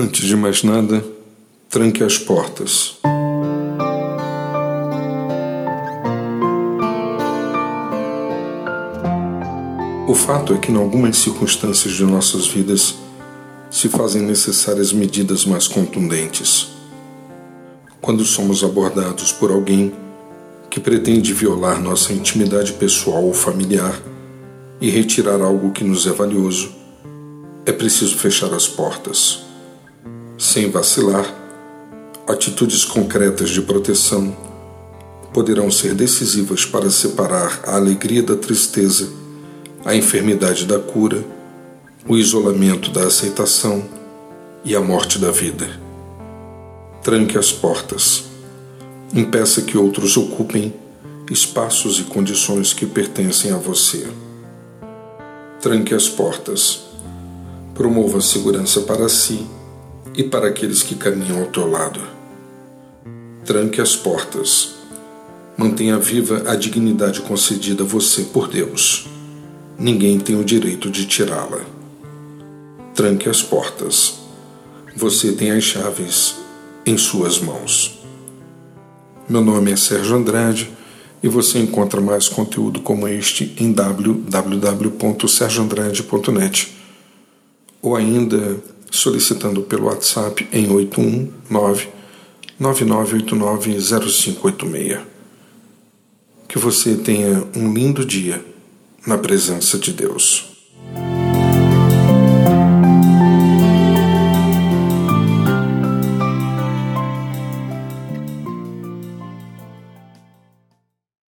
Antes de mais nada, tranque as portas. O fato é que, em algumas circunstâncias de nossas vidas, se fazem necessárias medidas mais contundentes. Quando somos abordados por alguém que pretende violar nossa intimidade pessoal ou familiar e retirar algo que nos é valioso, é preciso fechar as portas sem vacilar, atitudes concretas de proteção poderão ser decisivas para separar a alegria da tristeza, a enfermidade da cura, o isolamento da aceitação e a morte da vida. Tranque as portas. Impeça que outros ocupem espaços e condições que pertencem a você. Tranque as portas. Promova a segurança para si e para aqueles que caminham ao teu lado. Tranque as portas. Mantenha viva a dignidade concedida a você por Deus. Ninguém tem o direito de tirá-la. Tranque as portas. Você tem as chaves em suas mãos. Meu nome é Sérgio Andrade e você encontra mais conteúdo como este em www.sergioandrade.net ou ainda solicitando pelo WhatsApp em 819 99890586. Que você tenha um lindo dia na presença de Deus.